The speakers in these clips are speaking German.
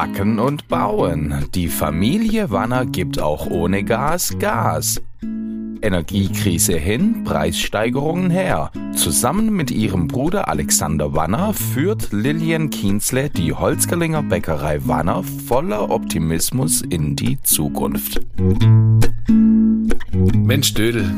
Backen und Bauen. Die Familie Wanner gibt auch ohne Gas Gas. Energiekrise hin, Preissteigerungen her. Zusammen mit ihrem Bruder Alexander Wanner führt Lilian Kienzle die Holzgerlinger Bäckerei Wanner voller Optimismus in die Zukunft. Mensch, Dödel,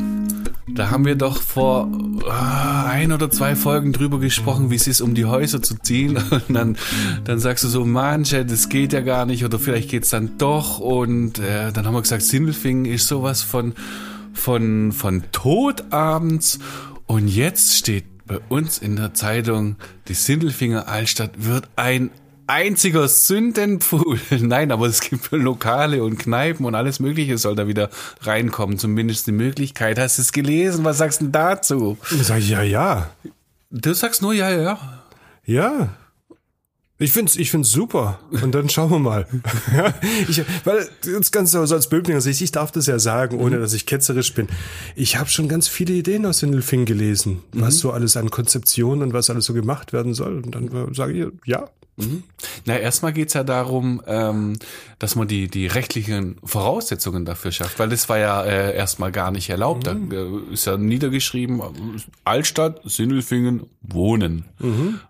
da haben wir doch vor ein oder zwei Folgen drüber gesprochen, wie es ist, um die Häuser zu ziehen. Und dann, dann sagst du so, manche, das geht ja gar nicht oder vielleicht geht's dann doch. Und äh, dann haben wir gesagt, Sindelfingen ist sowas von, von, von Tod abends. Und jetzt steht bei uns in der Zeitung, die Sindelfinger Altstadt wird ein einziger Sündenpfuhl. Nein, aber es gibt Lokale und Kneipen und alles Mögliche soll da wieder reinkommen. Zumindest die Möglichkeit. Hast du es gelesen? Was sagst du dazu? Ich sag, ja, ja. Du sagst nur ja, ja. Ja. Ich find's, ich find's super. Und dann schauen wir mal. ich, weil das Ganze so als Böblinger Sicht, ich darf das ja sagen, ohne dass ich ketzerisch bin. Ich habe schon ganz viele Ideen aus Sindelfing gelesen, was so alles an Konzeptionen und was alles so gemacht werden soll. Und dann sage ich, ja, Mhm. Na, erstmal geht's ja darum, ähm, dass man die, die rechtlichen Voraussetzungen dafür schafft, weil das war ja äh, erstmal gar nicht erlaubt. Da äh, ist ja niedergeschrieben, Altstadt, Sindelfingen, Wohnen.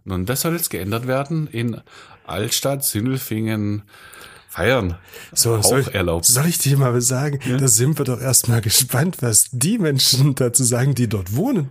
Und das soll jetzt geändert werden in Altstadt, Sindelfingen, Feiern. So, auch soll ich, erlaubt. Soll ich dir mal sagen? Da sind wir doch erstmal gespannt, was die Menschen dazu sagen, die dort wohnen.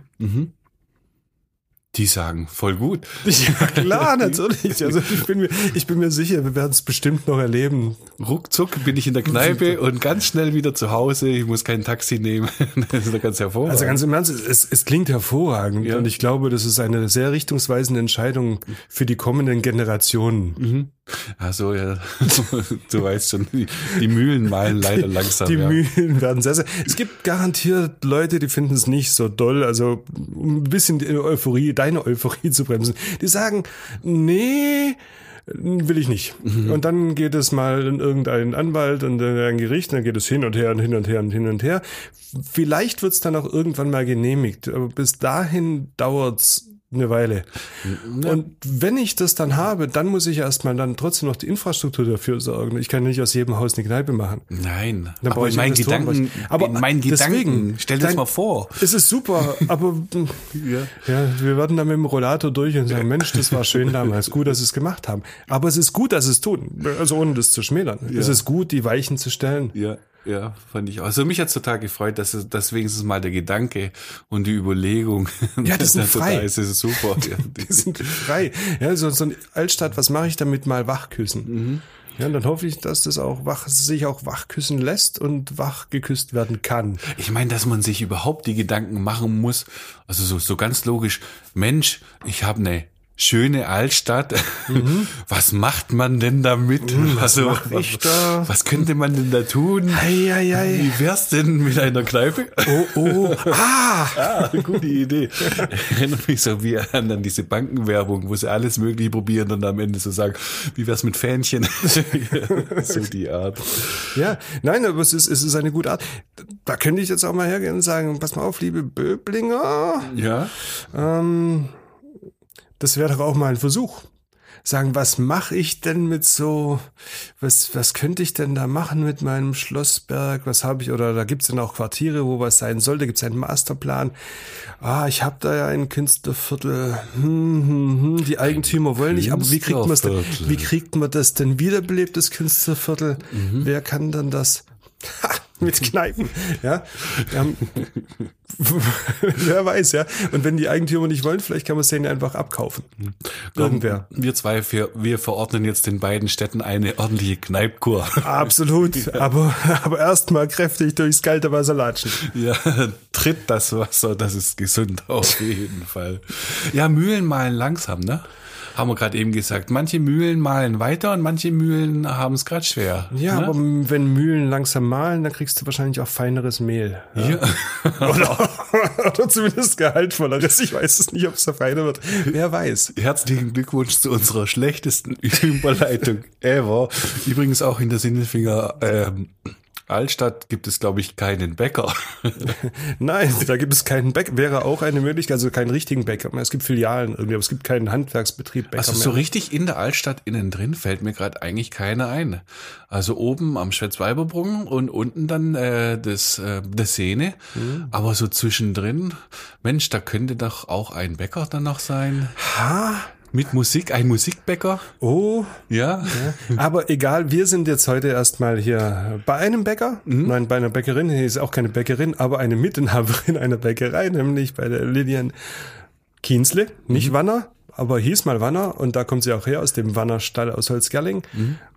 Die sagen, voll gut. Ja, klar, natürlich. Also ich bin mir, ich bin mir sicher, wir werden es bestimmt noch erleben. Ruckzuck bin ich in der Kneipe und ganz schnell wieder zu Hause. Ich muss kein Taxi nehmen. Das ist doch ganz hervorragend. Also ganz im Ernst, es, es klingt hervorragend Ja. und ich glaube, das ist eine sehr richtungsweisende Entscheidung für die kommenden Generationen. Also ja, du weißt schon, die, die Mühlen malen leider langsam. Die ja. Mühlen werden sehr, sehr. Es gibt garantiert Leute, die finden es nicht so doll. Also um ein bisschen die Euphorie, deine Euphorie zu bremsen. Die sagen, nee, will ich nicht. Mhm. Und dann geht es mal in irgendeinen Anwalt und in ein Gericht, und dann geht es hin und her und hin und her und hin und her. Vielleicht wird es dann auch irgendwann mal genehmigt, aber bis dahin dauert's eine Weile. Und wenn ich das dann habe, dann muss ich erstmal dann trotzdem noch die Infrastruktur dafür sorgen. Ich kann nicht aus jedem Haus eine Kneipe machen. Nein, Dann aber in ich meinen Gedanken, aber in meinen deswegen, Gedanken, stell dir das mal vor. Es ist super, aber ja. wir werden dann mit dem Rollator durch und sagen, Mensch, das war schön damals, gut, dass sie es gemacht haben. Aber es ist gut, dass sie es tun, also ohne das zu schmälern. Es ist gut, die Weichen zu stellen. Ja, ja, fand ich auch. Also mich hat's total gefreut, dass, es, dass wenigstens mal der Gedanke und die Überlegung. Ja, die sind frei. ist, das ist super. Ja, die- Die sind frei. Ja, so, so eine Altstadt, was mache ich damit mal wachküssen? Mhm. Ja, dann hoffe ich, dass das auch wach, sich auch wachküssen lässt und wach geküsst werden kann. Ich meine, dass man sich überhaupt die Gedanken machen muss, also so, so ganz logisch, Mensch, ich habe eine schöne Altstadt. Was macht man denn damit? was Mhm. mach ich da? Was könnte man denn da tun? Ei, ei, ei. Wie wär's denn mit einer Kneipe? Oh, oh, ah! Ah, gute Idee. Erinnert mich so wie an, an diese Bankenwerbung, wo sie alles Mögliche probieren und am Ende so sagen, wie wär's mit Fähnchen? so die Art. Ja, nein, aber es ist, es ist eine gute Art. Da könnte ich jetzt auch mal hergehen und sagen, pass mal auf, liebe Böblinger, Ja. ähm, das wäre doch auch mal ein Versuch. Sagen, was mache ich denn mit so, was, was könnte ich denn da machen mit meinem Schlossberg? Was habe ich, oder da gibt's dann auch Quartiere, wo was sein soll, da gibt's einen Masterplan. Ah, ich habe da ja ein Künstlerviertel. Hm, hm, hm, die Eigentümer wollen nicht, aber wie kriegt man denn, Künstlerviertel. wie kriegt man das denn wiederbelebt, das Künstlerviertel? Wer kann dann das? Mit Kneipen, ja. Ähm, wer weiß, ja. Und wenn die Eigentümer nicht wollen, vielleicht kann man es denen einfach abkaufen. Irgendwer. Wir zwei, wir, wir verordnen jetzt den beiden Städten eine ordentliche Kneipkur. Absolut. Aber, aber erstmal kräftig durchs kalte Wasser latschen. Ja, tritt das Wasser, das ist gesund auf jeden Fall. Ja, Mühlen malen langsam, ne? Haben wir gerade eben gesagt. Manche Mühlen malen weiter und manche Mühlen haben es gerade schwer. Ja, ne? aber wenn Mühlen langsam mahlen, dann kriegst du wahrscheinlich auch feineres Mehl. Ja. oder, oder zumindest gehaltvolleres. Ich weiß es nicht, ob es da feiner wird. Wer weiß. Herzlichen Glückwunsch zu unserer schlechtesten Überleitung ever. Übrigens auch in der Sinnefinger ähm, Altstadt gibt es, glaube ich, keinen Bäcker. Nein, da gibt es keinen Bäcker. Wäre auch eine Möglichkeit, also keinen richtigen Bäcker. Es gibt Filialen irgendwie, aber es gibt keinen Handwerksbetrieb Bäcker Also mehr. so richtig in der Altstadt innen drin fällt mir gerade eigentlich keiner ein. Also oben am Schwetzweiberbrunnen und unten dann äh, das, äh, das Sehne. Mhm. Aber so zwischendrin, Mensch, da könnte doch auch ein Bäcker dann noch sein. Ha? Mit Musik, ein Musikbäcker. Oh, Ja. aber egal, wir sind jetzt heute erstmal hier bei einem Bäcker. Nein, bei einer Bäckerin. Hier ist auch keine Bäckerin, aber eine Mitinhaberin einer Bäckerei, nämlich bei der Lilian Kienzle, nicht Wanner, aber hieß mal Wanner und da kommt sie auch her aus dem Wannerstall aus Holzgerling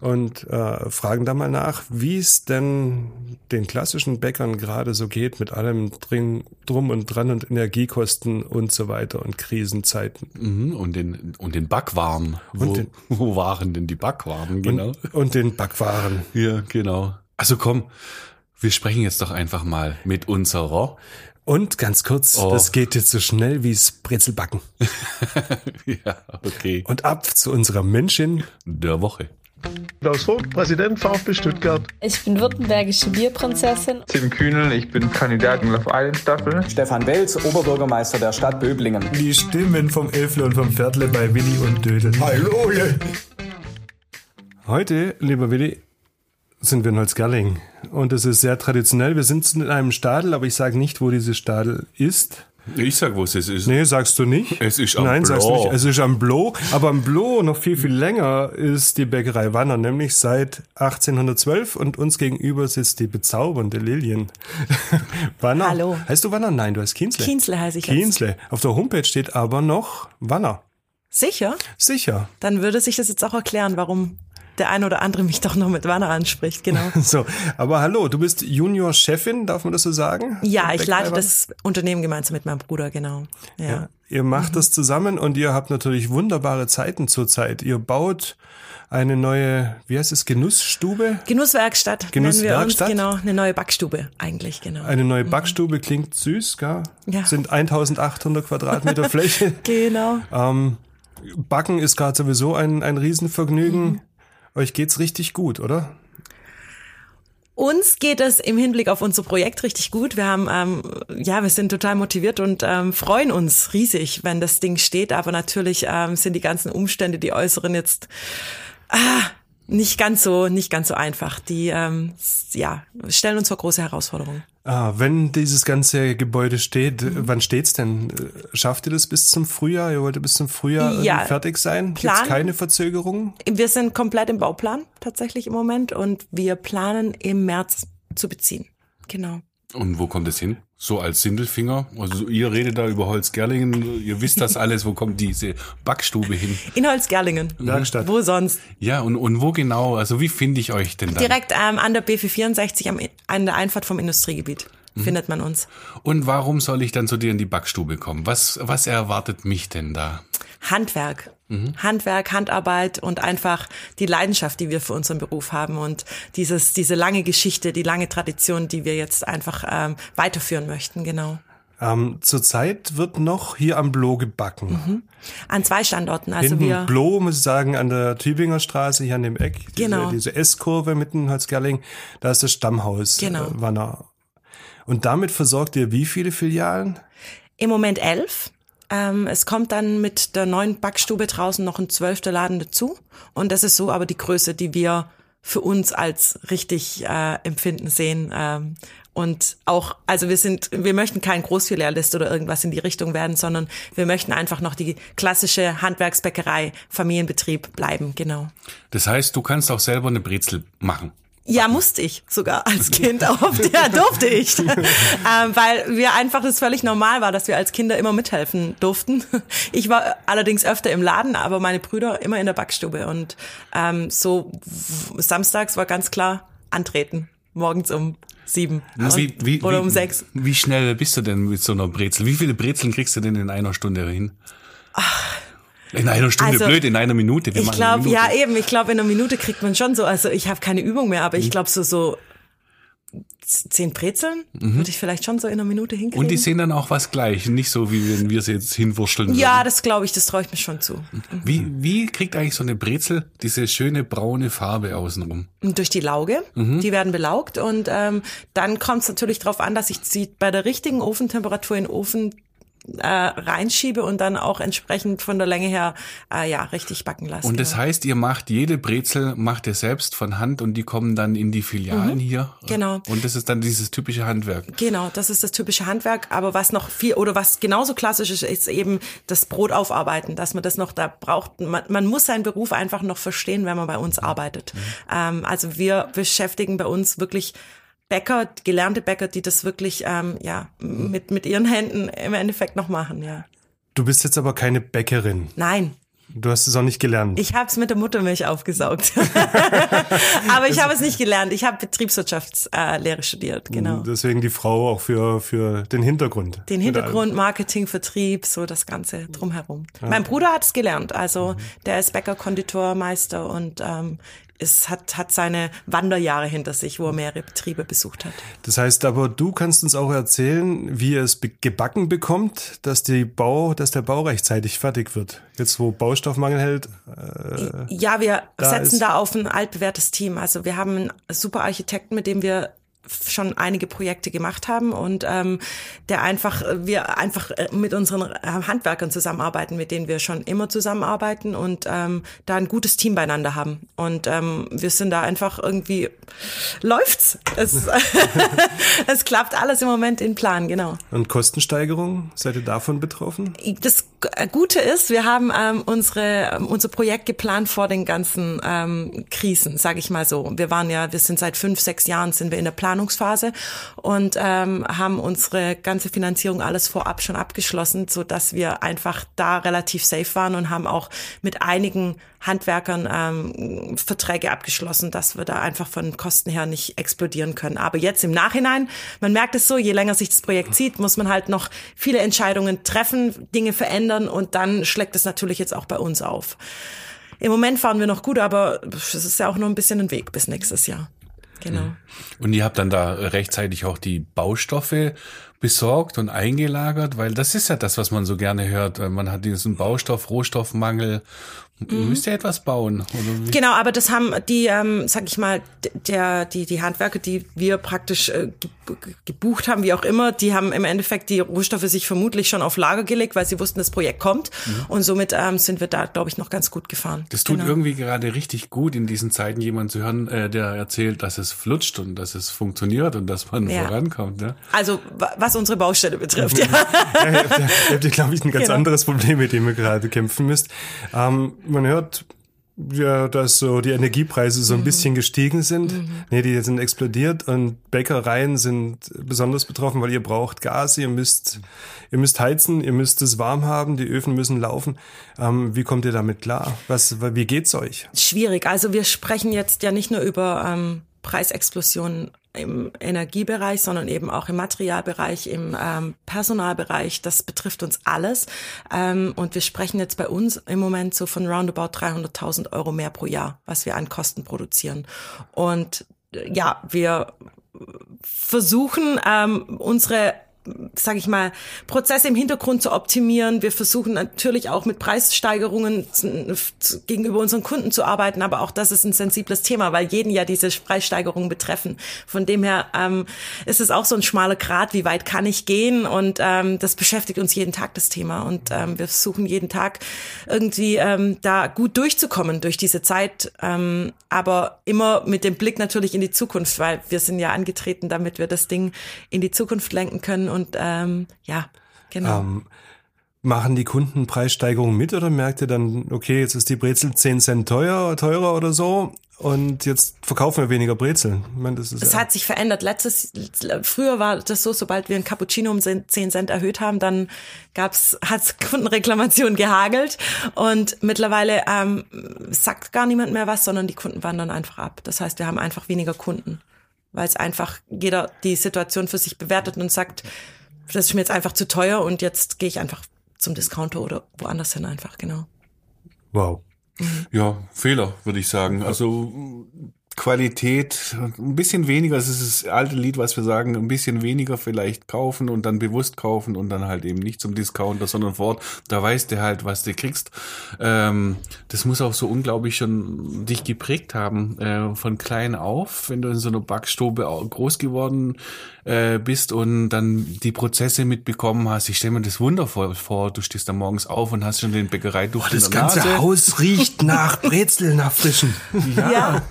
und äh, fragen da mal nach, wie es denn den klassischen Bäckern gerade so geht mit allem drin, drum und dran und Energiekosten und so weiter und Krisenzeiten. Mhm, Und den, und den Backwaren. Wo, den- wo waren denn die Backwaren, genau? Und, und den Backwaren. ja, genau. Also komm, wir sprechen jetzt doch einfach mal mit unserer. Und ganz kurz, Oh. das geht jetzt so schnell wie's Brezelbacken. ja, okay. Und ab zu unserer Menschin. Der Woche. Klaus Vogt, Präsident VfB Stuttgart. Ich bin württembergische Bierprinzessin. Tim Kühnel, ich bin Kandidat in Love Island Staffel. Stefan Welz, Oberbürgermeister der Stadt Böblingen. Die Stimmen vom Elfle und vom Pferdle bei Willi und Dödel. Hallo! Heute, lieber Willi, sind wir in Holzgerling. Und es ist sehr traditionell. Wir sind in einem Stadel, aber ich sage nicht, wo diese Stadel ist. Ich sag, wo es ist. Nee, sagst du nicht. Es ist am Nein, sagst du nicht. Es ist am Blo. Aber am Blo noch viel, viel länger ist die Bäckerei Wanner, nämlich seit 1812 und uns gegenüber sitzt die bezaubernde Lilien. Wanner. Hallo. Heißt du Wanner? Nein, du heißt Kienzle. Kienzle heiße ich jetzt. Kienzle. Auf der Homepage steht aber noch Wanner. Sicher? Sicher. Dann würde sich das jetzt auch erklären, warum der eine oder andere mich doch noch mit Wanner anspricht, genau. So, aber hallo, du bist Junior-Chefin, darf man das so sagen? Ja, ich leite das Unternehmen gemeinsam mit meinem Bruder, genau. Ja. Ja, ihr macht das zusammen und ihr habt natürlich wunderbare Zeiten zurzeit. Ihr baut eine neue, wie heißt es, Genussstube? Genusswerkstatt, uns, Genusswerkstatt? genau. Eine neue Backstube eigentlich, genau. Eine neue Backstube klingt süß, gell? Ja. Sind 1800 Quadratmeter Fläche. Genau. ähm, Backen ist gerade sowieso ein, ein Riesenvergnügen. Mhm. Euch geht's richtig gut, oder? Uns geht es im Hinblick auf unser Projekt richtig gut. Wir haben, ähm, ja, wir sind total motiviert und ähm, freuen uns riesig, wenn das Ding steht. Aber natürlich ähm, sind die ganzen Umstände, die äußeren jetzt ah, nicht ganz so, nicht ganz so einfach. Die, ähm, ja, stellen uns vor große Herausforderungen. Ah, wenn dieses ganze Gebäude steht, Mhm. wann steht's denn? Äh, Schafft ihr das bis zum Frühjahr? Ihr wollt bis zum Frühjahr Ja, fertig sein? Gibt's Plan- keine Verzögerung? Wir sind komplett im Bauplan tatsächlich im Moment und wir planen im März zu beziehen. Genau. Und wo kommt es hin? So als Sindelfinger? Also ihr redet da über Holzgerlingen, ihr wisst das alles, wo kommt diese Backstube hin? In Holzgerlingen. Werkstatt. Wo sonst? Ja, und, und wo genau? Also wie finde ich euch denn da? Direkt ähm, an der B464 am, an der Einfahrt vom Industriegebiet findet man uns. Und warum soll ich dann zu dir in die Backstube kommen? Was, was erwartet mich denn da? Handwerk. Handwerk, Handarbeit und einfach die Leidenschaft, die wir für unseren Beruf haben und dieses, diese lange Geschichte, die lange Tradition, die wir jetzt einfach ähm, weiterführen möchten, genau. Ähm, zurzeit wird noch hier am Blo gebacken. An zwei Standorten. Also Hinten wir. Blo, muss ich sagen, an der Tübinger Straße, hier an dem Eck. Diese, Genau. Diese S-Kurve mitten in Holzgerling, da ist das Stammhaus. Genau. Äh, Wanner. Und damit versorgt ihr wie viele Filialen? Im Moment elf. Ähm, es kommt dann mit der neuen Backstube draußen noch ein zwölfter Laden dazu. Und das ist so aber die Größe, die wir für uns als richtig äh, empfinden sehen. Ähm, und auch, also wir sind, wir möchten kein Großfilialist oder irgendwas in die Richtung werden, sondern wir möchten einfach noch die klassische Handwerksbäckerei, Familienbetrieb bleiben, genau. Das heißt, du kannst auch selber eine Brezel machen. Ja, musste ich sogar als Kind oft. Ja, durfte ich. ähm, weil wir einfach das völlig normal war, dass wir als Kinder immer mithelfen durften. Ich war allerdings öfter im Laden, aber meine Brüder immer in der Backstube. Und ähm, so samstags war ganz klar antreten. Morgens um sieben Wie, wie, oder wie, um sechs. Wie schnell bist du denn mit so einer Brezel? Wie viele Brezeln kriegst du denn in einer Stunde hin? In einer Stunde Also, blöd, in einer Minute. Wir Ich glaube, ja eben, ich glaube, in einer Minute kriegt man schon so, also ich habe keine Übung mehr, aber ich glaube so, so zehn Brezeln würde ich vielleicht schon so in einer Minute hinkriegen. Mhm. Und die sehen dann auch was gleich, nicht so, wie wenn wir sie jetzt hinwurschteln ja, würden. das glaube ich, das traue ich mir schon zu. Wie, wie kriegt eigentlich so eine Brezel diese schöne braune Farbe außenrum? Und durch die Lauge, Mhm. die werden belaugt und ähm, dann kommt es natürlich darauf an, dass ich sie bei der richtigen Ofentemperatur in den Ofen äh, reinschiebe und dann auch entsprechend von der Länge her äh, ja richtig backen lasse. Und das genau. heißt, ihr macht jede Brezel, macht ihr selbst von Hand und die kommen dann in die Filialen hier. Genau. Und das ist dann dieses typische Handwerk. Genau, das ist das typische Handwerk. Aber was noch viel oder was genauso klassisch ist, ist eben das Brot aufarbeiten, dass man das noch da braucht. Man, man muss seinen Beruf einfach noch verstehen, wenn man bei uns arbeitet. Ähm, also wir beschäftigen bei uns wirklich Bäcker, gelernte Bäcker, die das wirklich ähm, ja mit mit ihren Händen im Endeffekt noch machen. Ja, Du bist jetzt aber keine Bäckerin. nein. Du hast es auch nicht gelernt. Ich habe es mit der Muttermilch aufgesaugt. Aber ich habe es nicht gelernt. Ich habe Betriebswirtschaftslehre studiert, genau. Deswegen die Frau auch für, für den Hintergrund. Den Hintergrund, Marketing, Vertrieb, so das Ganze drumherum. Mein Bruder hat es gelernt, also der ist Bäcker, Konditor, Meister und ähm, es hat, hat seine Wanderjahre hinter sich, wo er mehrere Betriebe besucht hat. Das heißt aber, du kannst uns auch erzählen, wie ihr es gebacken bekommt, dass, die Bau, dass der Bau rechtzeitig fertig wird. Jetzt, wo Baustoffmangel hält. Äh, Ja, wir da setzen ist- da auf ein altbewährtes Team. Also wir haben einen super Architekten, mit dem wir schon einige Projekte gemacht haben und ähm, der einfach wir einfach äh, mit unseren äh, Handwerkern zusammenarbeiten, mit denen wir schon immer zusammenarbeiten und ähm, da ein gutes Team beieinander haben. Und ähm, wir sind da einfach irgendwie läuft's. Es, es klappt alles im Moment in Plan genau. Und Kostensteigerung, seid ihr davon betroffen? das Gute ist, wir haben ähm, unsere ähm, unser Projekt geplant vor den ganzen ähm, Krisen, sage ich mal so. Wir waren ja, wir sind seit fünf, sechs Jahren sind wir in der Planungsphase und ähm, haben unsere ganze Finanzierung alles vorab schon abgeschlossen, so dass wir einfach da relativ safe waren und haben auch mit einigen Handwerkern ähm, Verträge abgeschlossen, dass wir da einfach von Kosten her nicht explodieren können. Aber jetzt im Nachhinein, man merkt es so, je länger sich das Projekt zieht, muss man halt noch viele Entscheidungen treffen, Dinge verändern und dann schlägt es natürlich jetzt auch bei uns auf. Im Moment fahren wir noch gut, aber es ist ja auch noch ein bisschen ein Weg bis nächstes Jahr. Genau. Und ihr habt dann da rechtzeitig auch die Baustoffe besorgt und eingelagert, weil das ist ja das, was man so gerne hört. Man hat diesen Baustoff, Rohstoffmangel. Mhm. Müsst ihr etwas bauen? Genau, aber das haben die, ähm, sag ich mal, der, die, die Handwerker, die wir praktisch äh, ge- ge- gebucht haben, wie auch immer, die haben im Endeffekt die Rohstoffe sich vermutlich schon auf Lager gelegt, weil sie wussten, das Projekt kommt. Und somit ähm, sind wir da, glaube ich, noch ganz gut gefahren. Mhm. Das tut Genau. irgendwie gerade richtig gut, in diesen Zeiten jemand zu hören, äh, der erzählt, dass es flutscht und dass es funktioniert und dass man Ja. vorankommt. Ne? Also wa- was unsere Baustelle betrifft, ja. Ja, ihr habt, ihr habt glaube ich, ein ganz Genau. anderes Problem, mit dem ihr gerade kämpfen müsst. Ähm, man hört ja, dass so die Energiepreise Mhm. so ein bisschen gestiegen sind. Nee, die sind explodiert und Bäckereien sind besonders betroffen, weil ihr braucht Gas, ihr müsst, ihr müsst heizen, ihr müsst es warm haben, die Öfen müssen laufen. Ähm, wie kommt ihr damit klar? Was, wie geht's euch? Schwierig. Also wir sprechen jetzt ja nicht nur über ähm, Preisexplosionen im Energiebereich, sondern eben auch im Materialbereich, im ähm, Personalbereich. Das betrifft uns alles. Ähm, und wir sprechen jetzt bei uns im Moment so von roundabout 300.000 Euro mehr pro Jahr, was wir an Kosten produzieren. Und äh, ja, wir versuchen ähm, unsere sage ich mal, Prozesse im Hintergrund zu optimieren. Wir versuchen natürlich auch mit Preissteigerungen gegenüber unseren Kunden zu arbeiten, aber auch das ist ein sensibles Thema, weil jeden ja diese Preissteigerungen betreffen. Von dem her ähm, ist es auch so ein schmaler Grat, wie weit kann ich gehen und ähm, das beschäftigt uns jeden Tag das Thema und ähm, wir versuchen jeden Tag irgendwie ähm, da gut durchzukommen durch diese Zeit, ähm, aber immer mit dem Blick natürlich in die Zukunft, weil wir sind ja angetreten, damit wir das Ding in die Zukunft lenken können und ähm, ja, genau. Ähm, machen die Kunden Preissteigerungen mit oder merkt ihr dann, okay, jetzt ist die Brezel 10 Cent teuer, teurer oder so und jetzt verkaufen wir weniger Brezeln? Ich meine, das ist das ja hat sich verändert. Letztes, früher war das so, sobald wir ein Cappuccino um 10 Cent erhöht haben, dann gab's, hat's Kundenreklamationen gehagelt und mittlerweile ähm, sagt gar niemand mehr was, sondern die Kunden wandern einfach ab. Das heißt, wir haben einfach weniger Kunden, weil es einfach jeder die Situation für sich bewertet und sagt, das ist mir jetzt einfach zu teuer und jetzt gehe ich einfach zum Discounter oder woanders hin einfach, genau. Wow. Ja, Fehler, würde ich sagen. Also Qualität, ein bisschen weniger, es ist das alte Lied, was wir sagen, ein bisschen weniger vielleicht kaufen und dann bewusst kaufen und dann halt eben nicht zum Discounter, sondern vor Ort, da weißt du halt, was du kriegst. Ähm, das muss auch so unglaublich schon dich geprägt haben, äh, von klein auf, wenn du in so einer Backstube groß geworden äh, bist und dann die Prozesse mitbekommen hast. Ich stelle mir das wundervoll vor, du stehst da morgens auf und hast schon den Bäckereiduft Boah, das in der ganze. Haus riecht nach Brezel, nach frischen. Ja, Ja.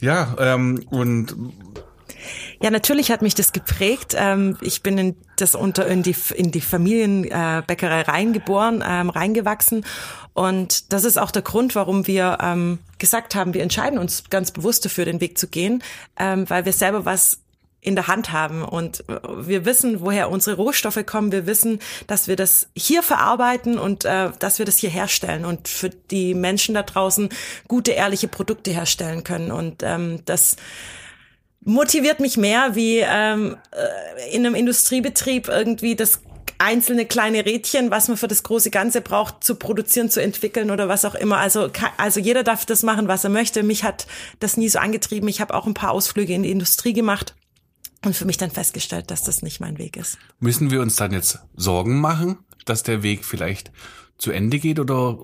Ja ähm, und Ja, natürlich hat mich das geprägt. Ähm, ich bin in das unter in die in die Familienbäckerei reingeboren, ähm, reingewachsen und das ist auch der Grund, warum wir ähm, gesagt haben, wir entscheiden uns ganz bewusst dafür, den Weg zu gehen, weil wir selber was in der Hand haben und wir wissen, woher unsere Rohstoffe kommen. Wir wissen, dass wir das hier verarbeiten und äh, dass wir das hier herstellen und für die Menschen da draußen gute, ehrliche Produkte herstellen können. Und ähm, das motiviert mich mehr, wie ähm, äh, in einem Industriebetrieb irgendwie das einzelne kleine Rädchen, was man für das große Ganze braucht, zu produzieren, zu entwickeln oder was auch immer. Also, also jeder darf das machen, was er möchte. Mich hat das nie so angetrieben. Ich habe auch ein paar Ausflüge in die Industrie gemacht und für mich dann festgestellt, dass das nicht mein Weg ist. Müssen wir uns dann jetzt Sorgen machen, dass der Weg vielleicht zu Ende geht oder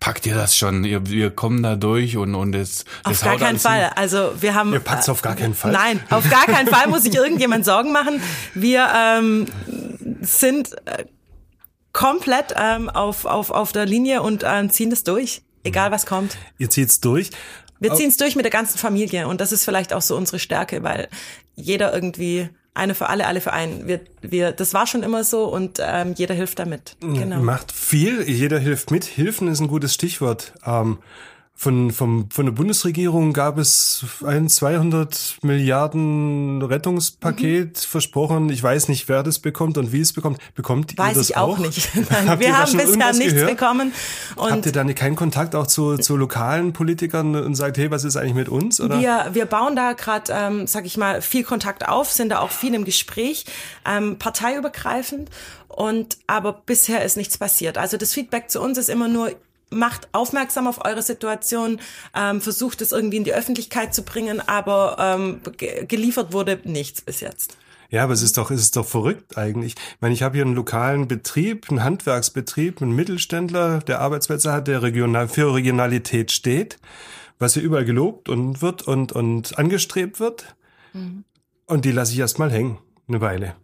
packt ihr das schon? Ihr, wir kommen da durch und, und es, Auf gar keinen? Fall. Also wir haben. Ihr packt's auf gar keinen Fall? Nein, auf gar keinen Fall muss sich irgendjemand Sorgen machen. Wir ähm, sind äh, komplett ähm, auf, auf, auf der Linie und ähm, ziehen das durch, egal was kommt. Ihr zieht's durch. Wir ziehen es durch mit der ganzen Familie und das ist vielleicht auch so unsere Stärke, weil jeder irgendwie eine für alle, alle für einen. Wir, wir, das war schon immer so und ähm, jeder hilft damit. Genau. Macht viel, jeder hilft mit. Hilfen ist ein gutes Stichwort. Ähm, von, vom, von der Bundesregierung gab es ein 200 Milliarden Rettungspaket Mhm. versprochen. Ich weiß nicht, wer das bekommt und wie es bekommt. Bekommt ihr Weiß das ich auch, auch nicht. Nein, ihr wir haben bisher nichts gehört? bekommen. Und Habt ihr da nicht keinen Kontakt auch zu, zu lokalen Politikern und sagt, hey, was ist eigentlich mit uns? Oder? Wir, wir bauen da gerade, ähm, sag ich mal, viel Kontakt auf, sind da auch viel im Gespräch, ähm, parteiübergreifend. Und aber bisher ist nichts passiert. Also das Feedback zu uns ist immer nur macht aufmerksam auf eure Situation, ähm, versucht es irgendwie in die Öffentlichkeit zu bringen, aber ähm, ge geliefert wurde nichts bis jetzt. Ja, aber es ist doch, es ist doch verrückt eigentlich. Ich meine, ich habe hier einen lokalen Betrieb, einen Handwerksbetrieb, einen Mittelständler, der Arbeitsplätze hat, der regional, für Regionalität steht, was hier überall gelobt und wird und, und angestrebt wird. Und die lasse ich erstmal hängen, eine Weile.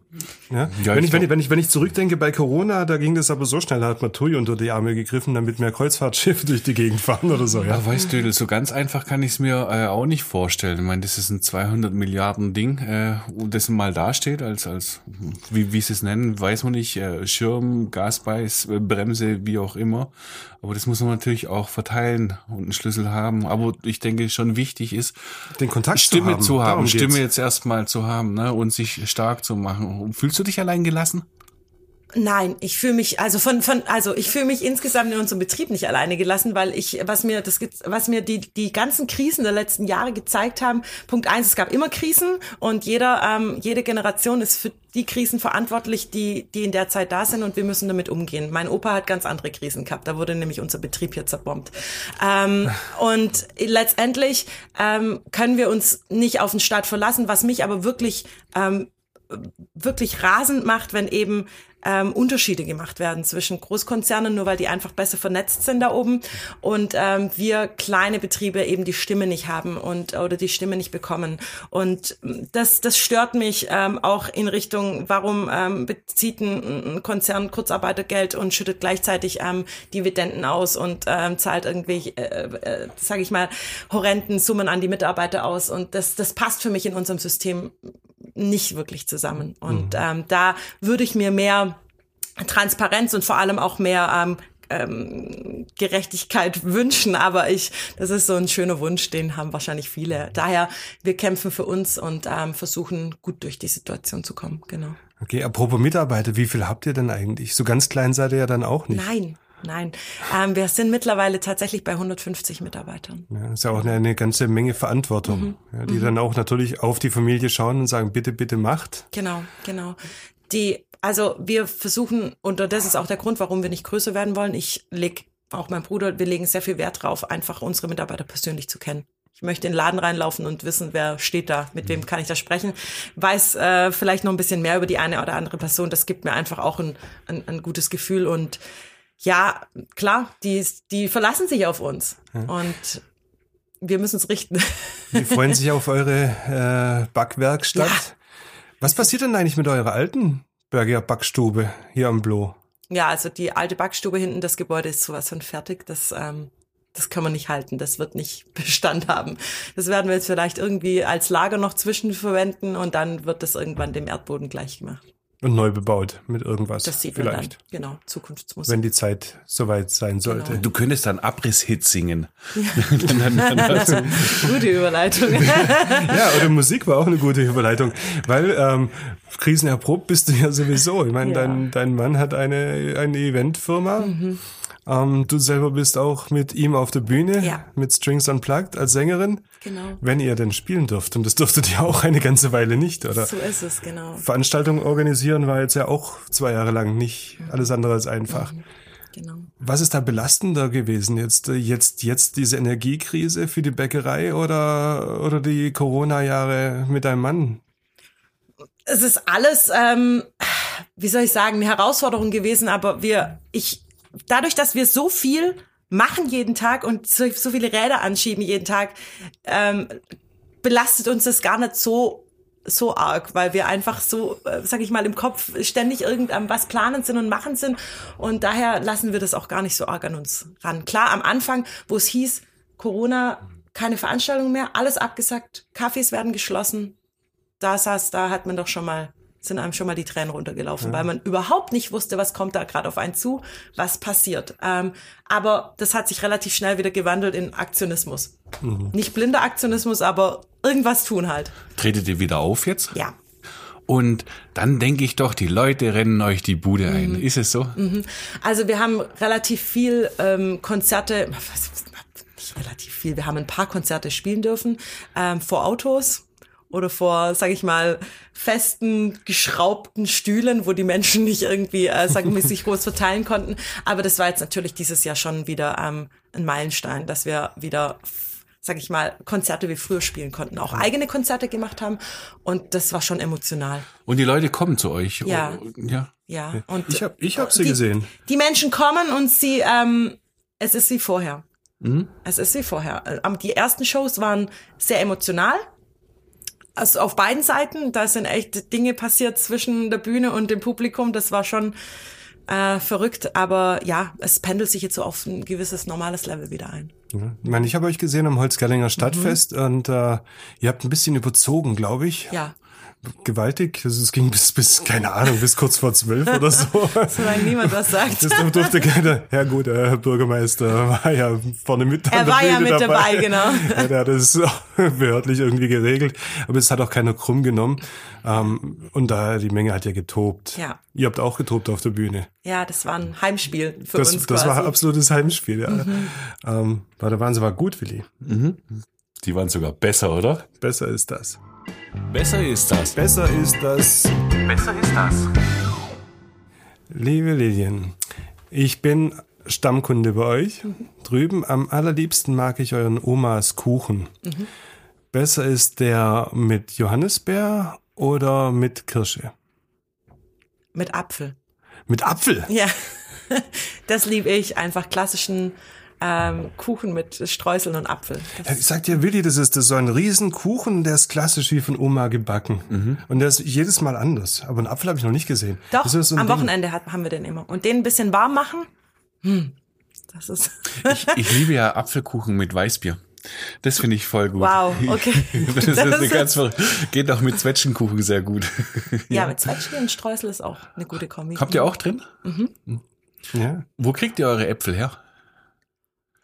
Ja? Ja, wenn, ich wenn, ich, wenn, ich, wenn ich zurückdenke bei Corona, da ging das aber so schnell, da hat man Tui unter die Arme gegriffen, damit mehr Kreuzfahrtschiffe durch die Gegend fahren oder so. Ja. Ja, weißt du, so ganz einfach kann ich es mir äh, auch nicht vorstellen. Ich meine, das ist ein 200 Milliarden Ding, äh, das mal dasteht als, als wie, wie sie es nennen, weiß man nicht, äh, Schirm, Gasbeiß, äh, Bremse, wie auch immer. Aber das muss man natürlich auch verteilen und einen Schlüssel haben. Aber ich denke, schon wichtig ist, Den Kontakt Stimme zu zu haben. haben, Darum Stimme geht's. jetzt erstmal zu haben ne, und sich stark zu machen. Fühlst du dich allein gelassen? Nein, ich fühle mich also von von also ich fühle mich insgesamt in unserem Betrieb nicht alleine gelassen, weil ich was mir das was mir die die ganzen Krisen der letzten Jahre gezeigt haben. Punkt eins: Es gab immer Krisen und jeder ähm, jede Generation ist für die Krisen verantwortlich, die die in der Zeit da sind und wir müssen damit umgehen. Mein Opa hat ganz andere Krisen gehabt. Da wurde nämlich unser Betrieb hier zerbombt. Ähm, und letztendlich ähm, können wir uns nicht auf den Staat verlassen, was mich aber wirklich ähm, wirklich rasend macht, wenn eben ähm, Unterschiede gemacht werden zwischen Großkonzernen, nur weil die einfach besser vernetzt sind da oben und ähm, wir kleine Betriebe eben die Stimme nicht haben und oder die Stimme nicht bekommen. Und ähm, das, das stört mich ähm, auch in Richtung, warum ähm, bezieht ein, ein Konzern Kurzarbeitergeld und schüttet gleichzeitig ähm, Dividenden aus und ähm, zahlt irgendwie, äh, äh, sage ich mal, horrenden Summen an die Mitarbeiter aus. Und das, das passt für mich in unserem System nicht wirklich zusammen. Und ähm, da würde ich mir mehr Transparenz und vor allem auch mehr ähm, ähm, Gerechtigkeit wünschen. Aber ich, das ist so ein schöner Wunsch, den haben wahrscheinlich viele. Daher, wir kämpfen für uns und ähm, versuchen gut durch die Situation zu kommen. Genau. Okay, apropos Mitarbeiter, wie viel habt ihr denn eigentlich? So ganz klein seid ihr ja dann auch nicht. Nein, nein. Ähm, wir sind mittlerweile tatsächlich bei 150 Mitarbeitern. Ja, das ist ja auch eine, eine ganze Menge Verantwortung, ja, die dann auch natürlich auf die Familie schauen und sagen, bitte, bitte macht. Genau, genau. Die, also wir versuchen, und das ist auch der Grund, warum wir nicht größer werden wollen. Ich leg auch mein Bruder, wir legen sehr viel Wert drauf, einfach unsere Mitarbeiter persönlich zu kennen. Ich möchte in den Laden reinlaufen und wissen, wer steht da, mit wem kann ich da sprechen. Weiß äh, vielleicht noch ein bisschen mehr über die eine oder andere Person. Das gibt mir einfach auch ein, ein, ein gutes Gefühl. Und ja, klar, die, die verlassen sich auf uns. Ja. Und wir müssen es richten. Die freuen sich auf eure äh, Backwerkstatt. Ja. Was passiert denn eigentlich mit eurer alten Berger Backstube hier am Blo? Ja, also die alte Backstube hinten, das Gebäude ist sowas von fertig. Das, ähm, das kann man nicht halten. Das wird nicht Bestand haben. Das werden wir jetzt vielleicht irgendwie als Lager noch zwischen verwenden und dann wird das irgendwann dem Erdboden gleich gemacht. Und neu bebaut mit irgendwas. Das sieht vielleicht. man dann. Genau, Zukunftsmusik. Wenn die Zeit soweit sein genau. sollte. Genau. Du könntest dann Abrisshit singen. Ja. dann, dann, dann gute Überleitung. ja, oder Musik war auch eine gute Überleitung. Weil ähm, krisenerprobt bist du ja sowieso. Ich meine, ja. dein, dein Mann hat eine, eine Eventfirma. Mhm. Ähm, du selber bist auch mit ihm auf der Bühne, ja. mit Strings Unplugged als Sängerin. Genau. Wenn ihr denn spielen dürft. Und das durftet ihr auch eine ganze Weile nicht, oder? So ist es, genau. Veranstaltungen organisieren war jetzt ja auch zwei Jahre lang nicht alles andere als einfach. Mhm. Genau. Was ist da belastender gewesen? Jetzt, äh, jetzt, jetzt diese Energiekrise für die Bäckerei oder, oder die Corona-Jahre mit deinem Mann? Es ist alles, ähm, wie soll ich sagen, eine Herausforderung gewesen, aber wir, ich, dadurch, dass wir so viel machen jeden Tag und so, so viele Räder anschieben jeden Tag, ähm, belastet uns das gar nicht so so arg, weil wir einfach so, äh, sag ich mal, im Kopf ständig irgendwann was planen sind und machen sind und daher lassen wir das auch gar nicht so arg an uns ran. Klar, am Anfang, wo es hieß, Corona, keine Veranstaltung mehr, alles abgesagt, Cafés werden geschlossen, da saß, da hat man doch schon mal sind einem schon mal die Tränen runtergelaufen, ja. weil man überhaupt nicht wusste, was kommt da gerade auf einen zu, was passiert. Ähm, aber das hat sich relativ schnell wieder gewandelt in Aktionismus. Mhm. Nicht blinder Aktionismus, aber irgendwas tun halt. Tretet ihr wieder auf jetzt? Ja. Und dann denke ich doch, die Leute rennen euch die Bude mhm. ein. Ist es so? Mhm. Also wir haben relativ viel ähm, Konzerte, nicht relativ viel, wir haben ein paar Konzerte spielen dürfen ähm, vor Autos oder vor, sag ich mal, festen, geschraubten Stühlen, wo die Menschen nicht irgendwie, äh, sagen wir, sich groß verteilen konnten. Aber das war jetzt natürlich dieses Jahr schon wieder ähm, ein Meilenstein, dass wir wieder sag ich mal, Konzerte wie früher spielen konnten, auch eigene Konzerte gemacht haben und das war schon emotional. Und die Leute kommen zu euch. Ja. Ja. Ja. Und ich habe ich hab sie die, gesehen. Die Menschen kommen und sie, ähm, es ist wie vorher. Mhm. Es ist wie vorher. Äh, die ersten Shows waren sehr emotional also auf beiden Seiten, da sind echt Dinge passiert zwischen der Bühne und dem Publikum. Das war schon äh, verrückt, aber ja, es pendelt sich jetzt so auf ein gewisses normales Level wieder ein. Ja. Ich meine, ich habe euch gesehen am Holzgerlinger Stadtfest mhm. und äh, ihr habt ein bisschen überzogen, glaube ich. Ja gewaltig. Also es ging bis, bis, keine Ahnung, bis kurz vor zwölf oder so. Solange niemand was sagt. Das durfte keiner, ja gut, der Herr Bürgermeister war ja vorne mit Er war ja mit dabei, dabei genau. Ja, der hat das behördlich irgendwie geregelt. Aber es hat auch keiner krumm genommen. Ähm, und da, die Menge hat ja getobt. Ja. Ihr habt auch getobt auf der Bühne. Ja, das war ein Heimspiel für das, uns Das quasi. war absolutes Heimspiel, ja. Mhm. Ähm, war, da waren sie aber gut, Willi. Mhm. Die waren sogar besser, oder? Besser ist das. Besser ist das. Besser ist das. Besser ist das. Liebe Lilien, ich bin Stammkunde bei euch. Mhm. Drüben am allerliebsten mag ich euren Omas Kuchen. Mhm. Besser ist der mit Johannisbeer oder mit Kirsche? Mit Apfel. Mit Apfel? Ja, das liebe ich. Einfach klassischen ähm, Kuchen mit Streuseln und Apfel. Das ich sag dir, Willi, das ist, das ist so ein Riesenkuchen, der ist klassisch wie von Oma gebacken. Mhm. Und der ist jedes Mal anders. Aber einen Apfel habe ich noch nicht gesehen. Doch, so am Ding. Wochenende hat, haben wir den immer. Und den ein bisschen warm machen. Hm, das ist. ich, ich liebe ja Apfelkuchen mit Weißbier. Das finde ich voll gut. Wow, okay. das, das ist eine ganz geht auch mit Zwetschgenkuchen sehr gut. ja, mit Zwetschgen und Streusel ist auch eine gute Kombi. Habt ihr auch drin? Mhm. Ja. Wo kriegt ihr eure Äpfel her?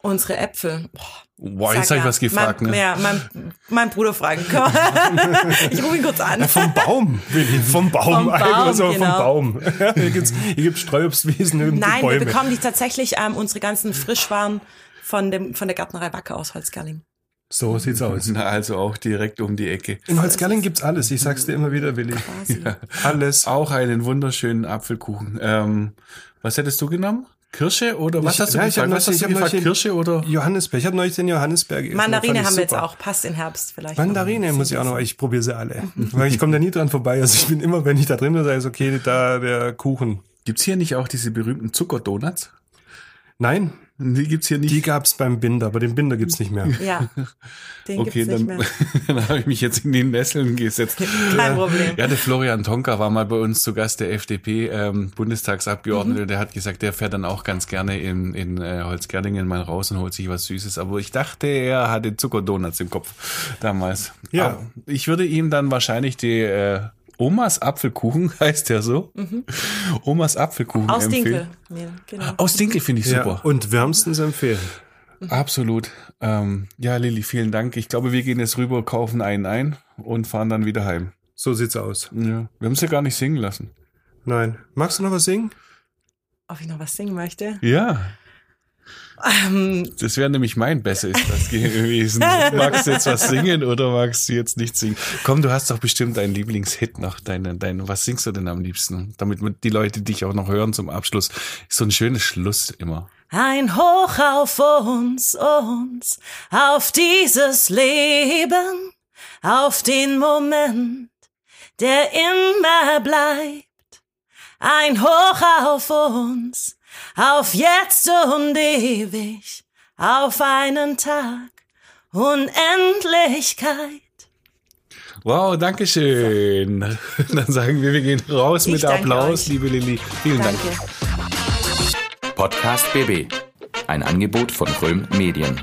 Unsere Äpfel. Boah, Boah jetzt habe ich was gefragt. Mein, ne? Ja, mein, mein Bruder fragen. ich rufe ihn kurz an. Ja, vom Baum, Willi, vom Baum. Vom Baum, also genau. vom Baum. hier gibt hier gibt's Streuobstwiesen und Nein, Bäume. wir bekommen die tatsächlich ähm, unsere ganzen Frischwaren von dem von der Gärtnerei Wacker aus Holzgerling. So sieht's aus. Na, also auch direkt um die Ecke. In Holzgerling gibt's alles. Ich sag's dir immer wieder, Willi. Quasi. Ja. Alles. Auch einen wunderschönen Apfelkuchen. Ähm, was hättest du genommen? Kirsche oder was Ich- hast du ja, ich hab gefragt? noch- Was hast du den- Kirsche oder? Johannisbeer. Ich habe neulich den Johannisbeer gegessen. Mandarine haben wir jetzt auch, passt in Herbst vielleicht. Mandarine muss ich auch noch, ich probiere sie alle. Weil ich komme da nie dran vorbei. Also ich bin immer, wenn ich da drin bin, sage ich, okay, da der Kuchen. Gibt's hier nicht auch diese berühmten Zuckerdonuts? Nein, Die gibt's hier nicht. die gab's beim Binder, aber den Binder gibt's nicht mehr. Ja, den okay, gibt's nicht dann, mehr. dann habe ich mich jetzt in die Nesseln gesetzt. Kein Problem. Ja, der Florian Tonka war mal bei uns zu Gast, der FDP-Bundestagsabgeordnete. Mhm. Der hat gesagt, der fährt dann auch ganz gerne in, in äh, Holzgerlingen mal raus und holt sich was Süßes. Aber ich dachte, er hatte Zuckerdonuts im Kopf damals. Ja. Aber ich würde ihm dann wahrscheinlich die äh, Omas Apfelkuchen, heißt der so? Omas Apfelkuchen Mhm. Aus empfehlen. Dinkel. Ja, genau. Aus Dinkel finde ich Ja, super. und wärmstens empfehlen. Absolut. Ähm, ja, Lilly, vielen Dank. Ich glaube, wir gehen jetzt rüber, kaufen einen ein und fahren dann wieder heim. So sieht's aus. Ja. Wir haben es ja gar nicht singen lassen. Nein. Magst du noch was singen? Ob ich noch was singen möchte? Ja, Ähm, das wäre nämlich mein Besser ist das gewesen. magst du jetzt was singen oder magst du jetzt nicht singen? Komm, du hast doch bestimmt deinen Lieblingshit noch. Deine, deine, was singst du denn am liebsten? Damit die Leute dich auch noch hören zum Abschluss. Ist so ein schönes Schluss immer. Ein Hoch auf uns, uns, auf dieses Leben, auf den Moment, der immer bleibt. Ein Hoch auf uns, auf jetzt und ewig, auf einen Tag, Unendlichkeit. Wow, danke schön. Dann sagen wir, wir gehen raus Ich mit Applaus, euch. liebe Lilly. Vielen Dank. Danke. Podcast BB. Ein Angebot von Röhm Medien.